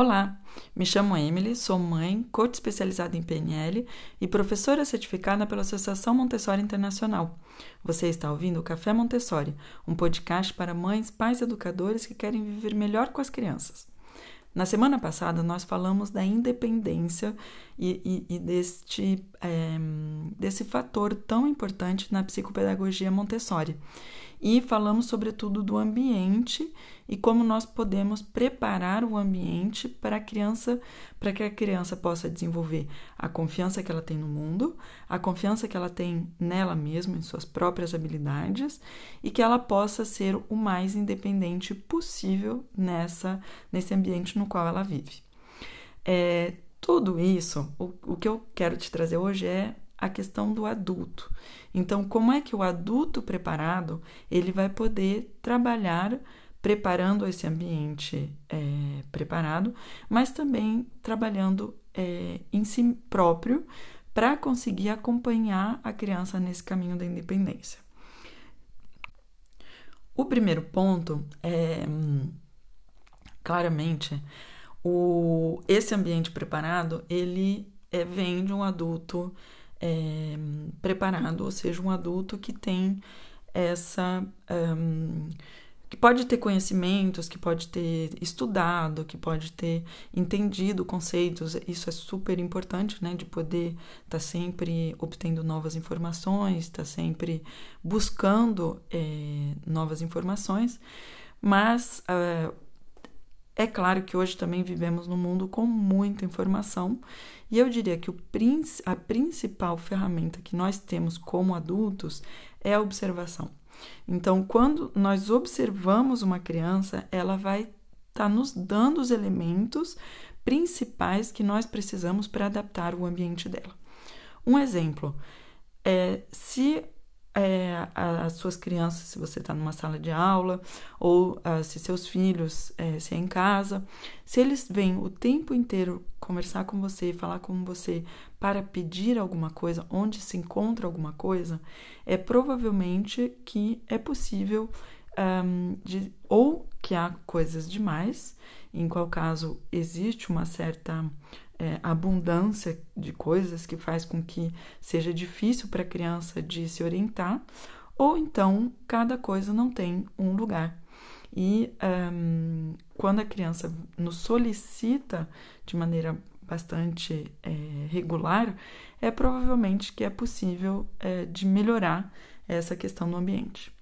Olá, me chamo Emily, sou mãe, coach especializada em PNL e professora certificada pela Associação Montessori Internacional. Você está ouvindo o Café Montessori, um podcast para mães, pais educadores que querem viver melhor com as crianças. Na semana passada, nós falamos da independência e, e, e deste, é, desse fator tão importante na psicopedagogia Montessori. E falamos sobretudo do ambiente e como nós podemos preparar o ambiente para a criança, para que a criança possa desenvolver a confiança que ela tem no mundo, a confiança que ela tem nela mesma, em suas próprias habilidades, e que ela possa ser o mais independente possível nessa nesse ambiente no qual ela vive. É, tudo isso, o, o que eu quero te trazer hoje é a questão do adulto. Então, como é que o adulto preparado ele vai poder trabalhar preparando esse ambiente é, preparado, mas também trabalhando é, em si próprio para conseguir acompanhar a criança nesse caminho da independência. O primeiro ponto é claramente o, esse ambiente preparado ele é, vem de um adulto é, preparado, ou seja, um adulto que tem essa um, que pode ter conhecimentos, que pode ter estudado, que pode ter entendido conceitos. Isso é super importante, né? De poder estar tá sempre obtendo novas informações, estar tá sempre buscando é, novas informações. Mas uh, é claro que hoje também vivemos num mundo com muita informação e eu diria que o, a principal ferramenta que nós temos como adultos é a observação. Então, quando nós observamos uma criança, ela vai estar tá nos dando os elementos principais que nós precisamos para adaptar o ambiente dela. Um exemplo é se é, as suas crianças, se você está numa sala de aula, ou uh, se seus filhos, é, se é em casa, se eles vêm o tempo inteiro conversar com você, falar com você para pedir alguma coisa, onde se encontra alguma coisa, é provavelmente que é possível um, de, ou que há coisas demais, em qual caso existe uma certa é, abundância de coisas que faz com que seja difícil para a criança de se orientar, ou então cada coisa não tem um lugar. E um, quando a criança nos solicita de maneira bastante é, regular, é provavelmente que é possível é, de melhorar essa questão do ambiente.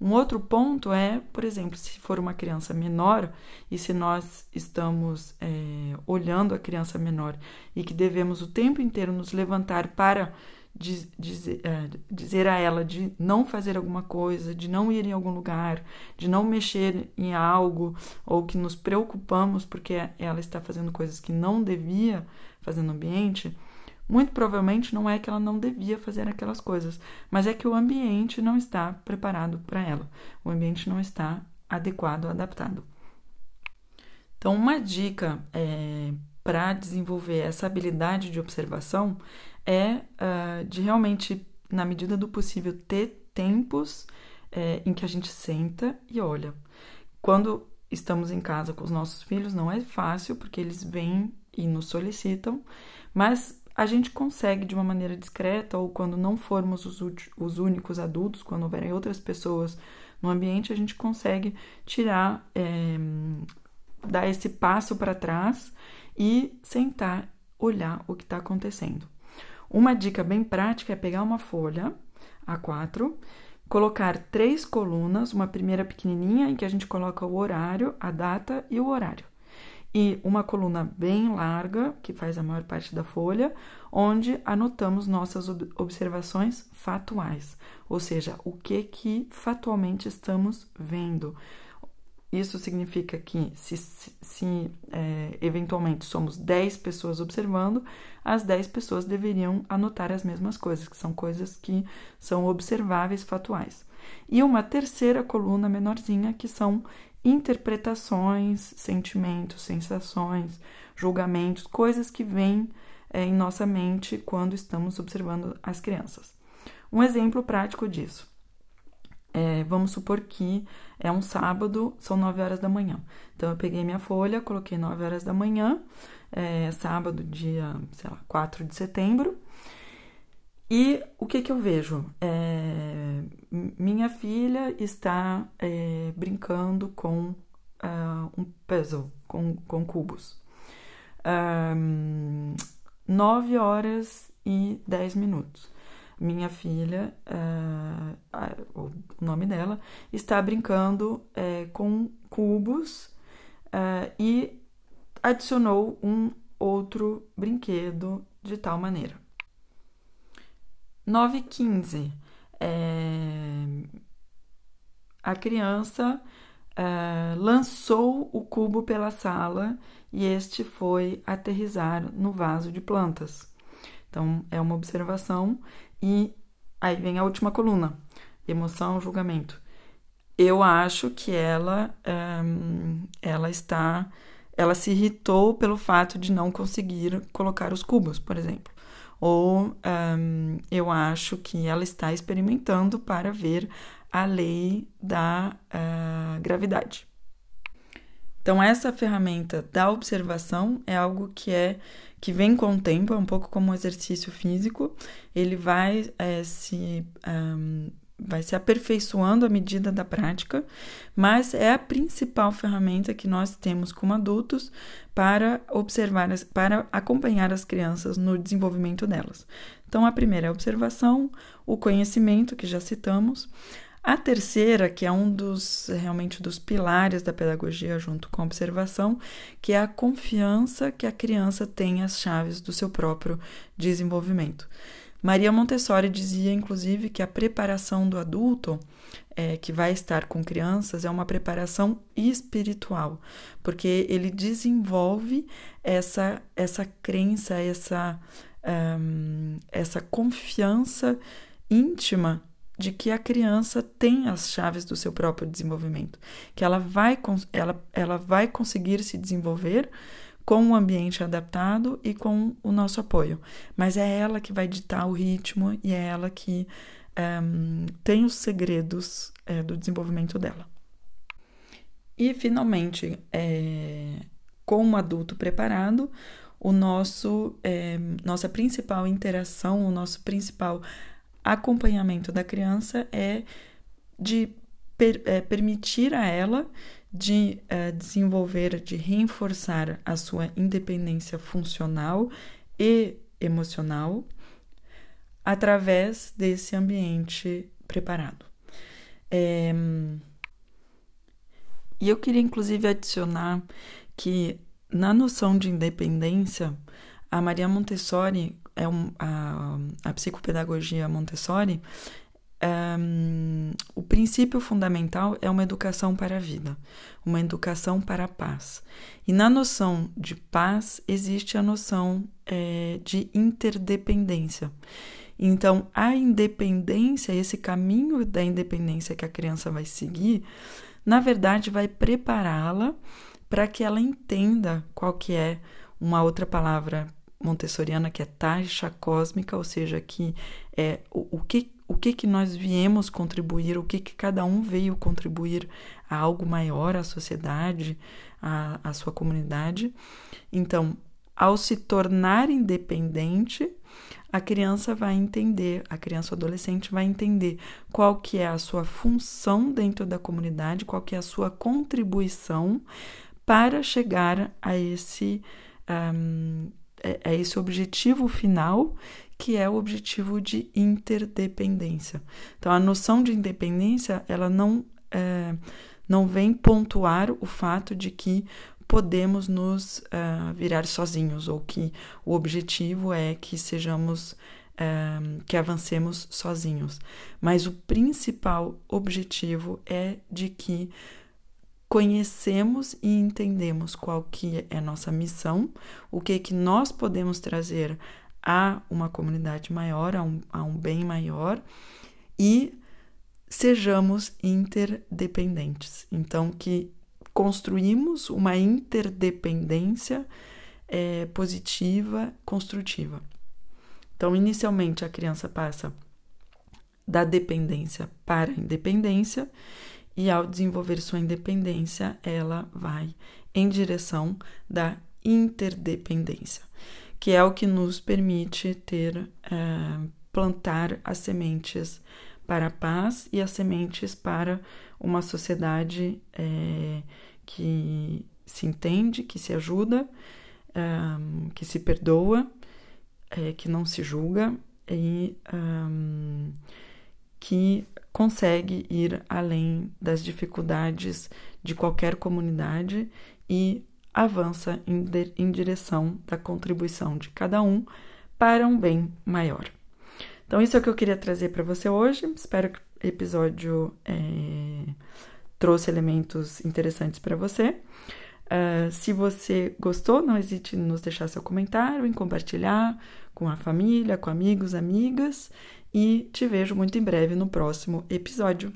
Um outro ponto é, por exemplo, se for uma criança menor e se nós estamos é, olhando a criança menor e que devemos o tempo inteiro nos levantar para diz, dizer, é, dizer a ela de não fazer alguma coisa, de não ir em algum lugar, de não mexer em algo, ou que nos preocupamos porque ela está fazendo coisas que não devia fazer no ambiente, muito provavelmente não é que ela não devia fazer aquelas coisas, mas é que o ambiente não está preparado para ela. O ambiente não está adequado, adaptado. Então, uma dica é, para desenvolver essa habilidade de observação é uh, de realmente, na medida do possível, ter tempos é, em que a gente senta e olha. Quando estamos em casa com os nossos filhos, não é fácil, porque eles vêm e nos solicitam, mas a gente consegue de uma maneira discreta, ou quando não formos os, os únicos adultos, quando houverem outras pessoas no ambiente, a gente consegue tirar, é, dar esse passo para trás e sentar, olhar o que está acontecendo. Uma dica bem prática é pegar uma folha A4, colocar três colunas, uma primeira pequenininha em que a gente coloca o horário, a data e o horário e uma coluna bem larga, que faz a maior parte da folha, onde anotamos nossas observações fatuais, ou seja, o que que fatualmente estamos vendo. Isso significa que, se, se, é, eventualmente somos 10 pessoas observando, as 10 pessoas deveriam anotar as mesmas coisas, que são coisas que são observáveis fatuais. E uma terceira coluna menorzinha, que são interpretações, sentimentos, sensações, julgamentos, coisas que vêm é, em nossa mente quando estamos observando as crianças. Um exemplo prático disso. É, vamos supor que é um sábado, são 9 horas da manhã. Então, eu peguei minha folha, coloquei 9 horas da manhã, é, sábado, dia, sei lá, 4 de setembro. E o que, que eu vejo? É, minha filha está é, brincando com uh, um puzzle, com, com cubos. Um, 9 horas e 10 minutos. Minha filha, uh, o nome dela, está brincando uh, com cubos uh, e adicionou um outro brinquedo de tal maneira. 9 e 15. É, a criança lançou o cubo pela sala e este foi aterrizar no vaso de plantas. Então, é uma observação e aí vem a última coluna: emoção, julgamento. Eu acho que ela, é, ela está, ela se irritou pelo fato de não conseguir colocar os cubos, por exemplo ou um, eu acho que ela está experimentando para ver a lei da uh, gravidade. Então essa ferramenta da observação é algo que é que vem com o tempo, é um pouco como um exercício físico. Ele vai é, se um, vai se aperfeiçoando à medida da prática, mas é a principal ferramenta que nós temos como adultos para observar, para acompanhar as crianças no desenvolvimento delas. Então, a primeira é a observação, o conhecimento, que já citamos. A terceira, que é um dos realmente dos pilares da pedagogia junto com a observação, que é a confiança que a criança tem as chaves do seu próprio desenvolvimento. Maria Montessori dizia, inclusive, que a preparação do adulto é, que vai estar com crianças é uma preparação espiritual, porque ele desenvolve essa, essa crença, essa, um, essa confiança íntima de que a criança tem as chaves do seu próprio desenvolvimento, que ela vai, ela, ela vai conseguir se desenvolver com o ambiente adaptado e com o nosso apoio. Mas é ela que vai ditar o ritmo e é ela que um, tem os segredos é, do desenvolvimento dela. E, finalmente, é, com um adulto preparado, o nosso, é, nossa principal interação, o nosso principal acompanhamento da criança é de per, é, permitir a ela de uh, desenvolver, de reforçar a sua independência funcional e emocional através desse ambiente preparado. É, e eu queria inclusive adicionar que na noção de independência, a Maria Montessori, é um, a, a psicopedagogia Montessori, um, o princípio fundamental é uma educação para a vida, uma educação para a paz. E na noção de paz existe a noção é, de interdependência. Então, a independência, esse caminho da independência que a criança vai seguir, na verdade, vai prepará-la para que ela entenda qual que é uma outra palavra montessoriana que é taxa cósmica, ou seja, que é o, o que o que que nós viemos contribuir, o que que cada um veio contribuir a algo maior, à sociedade, à, sua comunidade. Então, ao se tornar independente, a criança vai entender, a criança ou adolescente vai entender qual que é a sua função dentro da comunidade, qual que é a sua contribuição para chegar a esse um, a esse objetivo final que é o objetivo de interdependência. Então, a noção de independência ela não é, não vem pontuar o fato de que podemos nos uh, virar sozinhos ou que o objetivo é que sejamos uh, que avancemos sozinhos, mas o principal objetivo é de que conhecemos e entendemos qual que é nossa missão, o que que nós podemos trazer a uma comunidade maior, a um, a um bem maior e sejamos interdependentes. Então, que construímos uma interdependência é, positiva, construtiva. Então, inicialmente, a criança passa da dependência para a independência, e ao desenvolver sua independência, ela vai em direção da interdependência, que é o que nos permite ter, é, plantar as sementes para a paz e as sementes para uma sociedade é, que se entende, que se ajuda, um, que se perdoa, é, que não se julga e que consegue ir além das dificuldades de qualquer comunidade e avança em, em direção da contribuição de cada um para um bem maior. Então, isso é o que eu queria trazer para você hoje. Espero que o episódio é, trouxe elementos interessantes para você. Uh, se você gostou, não hesite em nos deixar seu comentário, em compartilhar com a família, com amigos, amigas. E te vejo muito em breve no próximo episódio.